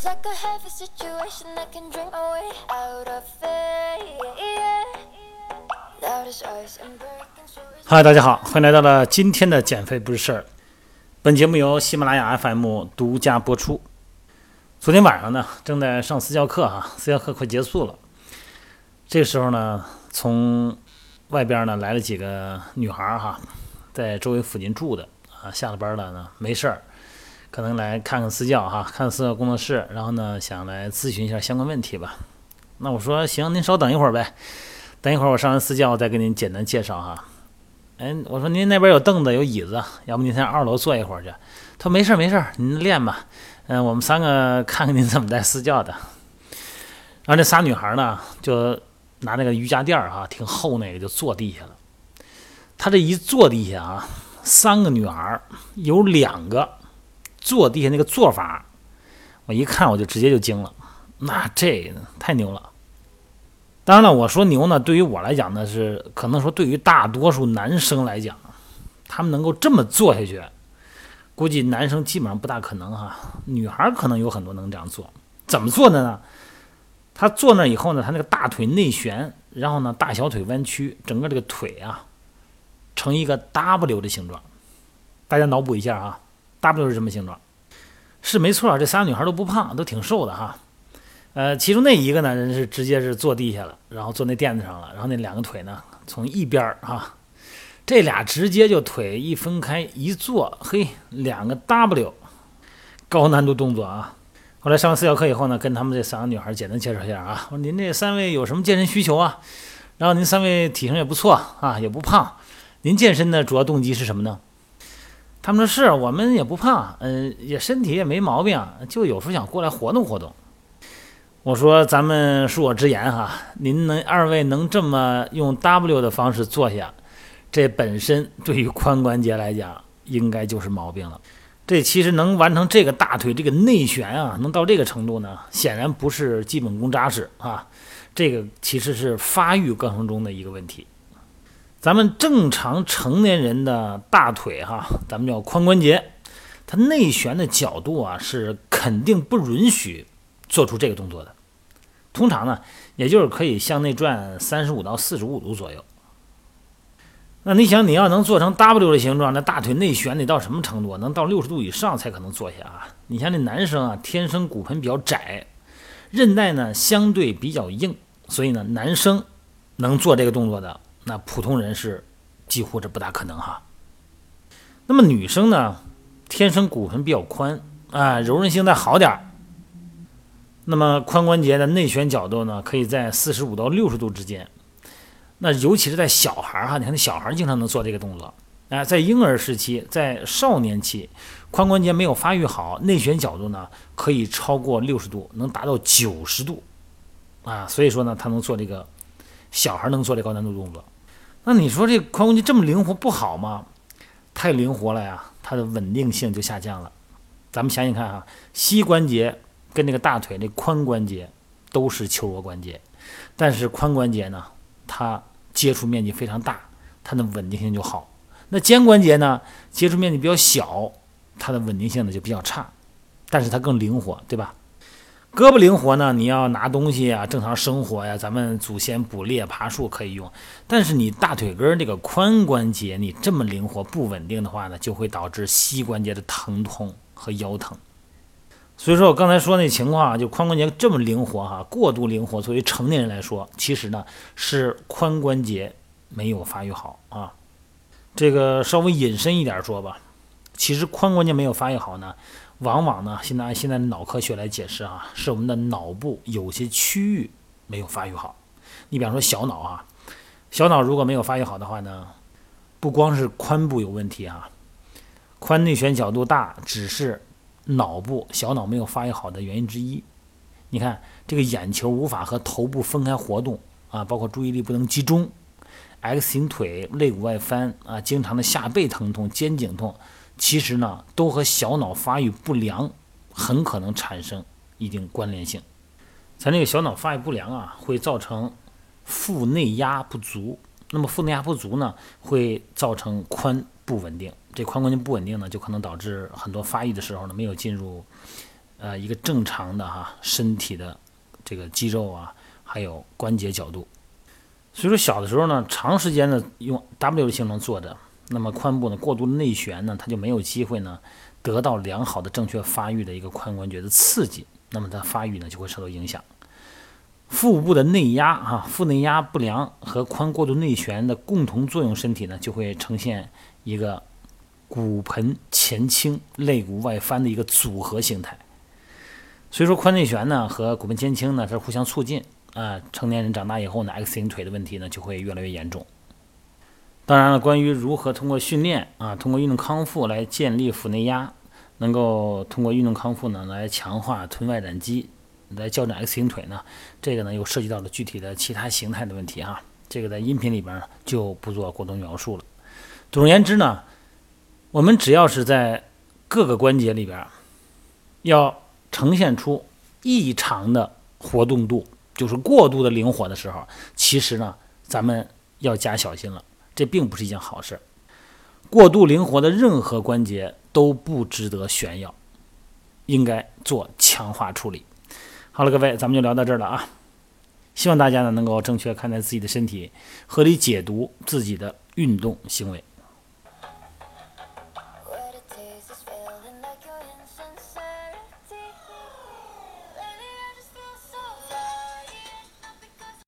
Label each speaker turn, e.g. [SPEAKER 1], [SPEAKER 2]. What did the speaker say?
[SPEAKER 1] It's like a heavy situation I can drink my way out of it. Loud as ice and breaking so is
[SPEAKER 2] 嗨，大家好，欢迎来到了今天的减肥不是事儿。本节目由喜马拉雅 FM 独家播出。昨天晚上呢，正在上私教课哈、私教课快结束了。这时候呢，从外边呢来了几个女孩儿哈，在周围附近住的啊，下了班了呢，没事儿，可能来看看私教哈，看看私教工作室，然后呢想来咨询一下相关问题吧。那我说行，您稍等一会儿呗，等一会儿我上完私教再给您简单介绍哈。哎，我说您那边有凳子有椅子，要不您上二楼坐一会儿去？他说没事没事，您练吧。嗯、我们三个看看您怎么带私教的。然后这仨女孩呢，就拿那个瑜伽垫儿哈，挺厚那个，就坐地下了。她这一坐地下啊，三个女孩有两个坐地下那个做法，我一看我就直接就惊了，那这太牛了。当然了，我说牛呢，对于我来讲呢是可能说对于大多数男生来讲，他们能够这么做下去，估计男生基本上不大可能哈。女孩可能有很多能这样做，怎么做的呢？他坐那以后呢，他那个大腿内旋，然后呢大小腿弯曲，整个这个腿啊成一个 W 的形状。大家脑补一下啊，W 是什么形状？是没错，这仨女孩都不胖，都挺瘦的哈。呃，其中那一个呢，人是直接是坐地下了，然后坐那垫子上了，然后那两个腿呢，从一边儿啊，这俩直接就腿一分开一坐，嘿，两个 W，高难度动作啊。后来上完私教课以后呢，跟他们这三个女孩简单介绍一下啊，我说您这三位有什么健身需求啊？然后您三位体型也不错啊，也不胖，您健身的主要动机是什么呢？他们说是我们也不胖，嗯、也身体也没毛病，就有时候想过来活动活动。我说咱们恕我直言哈，您能二位能这么用 W 的方式坐下，这本身对于髋关节来讲，应该就是毛病了。这其实能完成这个大腿这个内旋啊，能到这个程度呢，显然不是基本功扎实啊，这个其实是发育过程中的一个问题。咱们正常成年人的大腿哈，咱们叫髋关节，它内旋的角度啊是肯定不允许做出这个动作的。通常呢，也就是可以向内转三十五到四十五度左右。那你想，你要能做成 W 的形状，那大腿内旋得到什么程度？能到六十度以上才可能坐下啊！你像这男生啊，天生骨盆比较窄，韧带呢相对比较硬，所以呢，男生能做这个动作的，那普通人是几乎是不大可能哈。那么女生呢，天生骨盆比较宽啊，柔韧性再好点儿。那么髋关节的内旋角度呢，可以在四十五到六十度之间。那尤其是在小孩儿哈，你看那小孩儿经常能做这个动作。啊，在婴儿时期，在少年期，髋关节没有发育好，内旋角度呢可以超过六十度，能达到九十度。啊，所以说呢，他能做这个小孩能做这高难度动作。那你说这髋关节这么灵活不好吗？太灵活了呀，它的稳定性就下降了。咱们想想看啊，膝关节跟那个大腿那髋关节都是球窝关节，但是髋关节呢，它接触面积非常大，它的稳定性就好。那肩关节呢，接触面积比较小，它的稳定性呢就比较差，但是它更灵活，对吧？胳膊灵活呢，你要拿东西啊，正常生活呀，咱们祖先捕猎、爬树可以用。但是你大腿根儿这个髋关节，你这么灵活不稳定的话呢，就会导致膝关节的疼痛和腰疼。所以说我刚才说那情况啊，就髋关节这么灵活哈、过度灵活，作为成年人来说，其实呢是髋关节没有发育好啊。这个稍微引申一点说吧，其实髋关节没有发育好呢，往往呢，现在按现在的脑科学来解释啊，是我们的脑部有些区域没有发育好。你比方说小脑啊，小脑如果没有发育好的话呢，不光是髋部有问题啊，髋内旋角度大只是脑部小脑没有发育好的原因之一。你看这个眼球无法和头部分开活动啊，包括注意力不能集中，X 型腿、肋骨外翻啊，经常的下背疼痛、肩颈痛，其实呢都和小脑发育不良很可能产生一定关联性。咱这个小脑发育不良啊，会造成腹内压不足。那么腹内压不足呢，会造成髋不稳定。这髋关节不稳定呢，就可能导致很多发育的时候呢没有进入呃一个正常的哈身体的这个肌肉啊，还有关节角度。所以说小的时候呢，长时间的用 W 的形成坐着，那么髋部呢过度内旋呢，它就没有机会呢得到良好的正确发育的一个髋关节的刺激，那么它发育呢就会受到影响。腹部的内压啊，腹内压不良和髋过度内旋的共同作用，身体呢就会呈现一个骨盆前倾、肋骨外翻的一个组合形态。所以说，髋内旋呢和骨盆前倾呢是互相促进。啊，成年人长大以后呢，X 型腿的问题呢就会越来越严重。当然了，关于如何通过训练啊，通过运动康复来建立腹内压，能够通过运动康复呢来强化臀外展肌，来校正 X 型腿呢，这个呢又涉及到了具体的其他形态的问题哈。这个在音频里边就不做过多描述了。总而言之呢，我们只要是在各个关节里边要呈现出异常的活动度。就是过度的灵活的时候，其实呢，咱们要加小心了。这并不是一件好事。过度灵活的任何关节都不值得炫耀，应该做强化处理。好了，各位，咱们就聊到这儿了啊。希望大家呢能够正确看待自己的身体，合理解读自己的运动行为。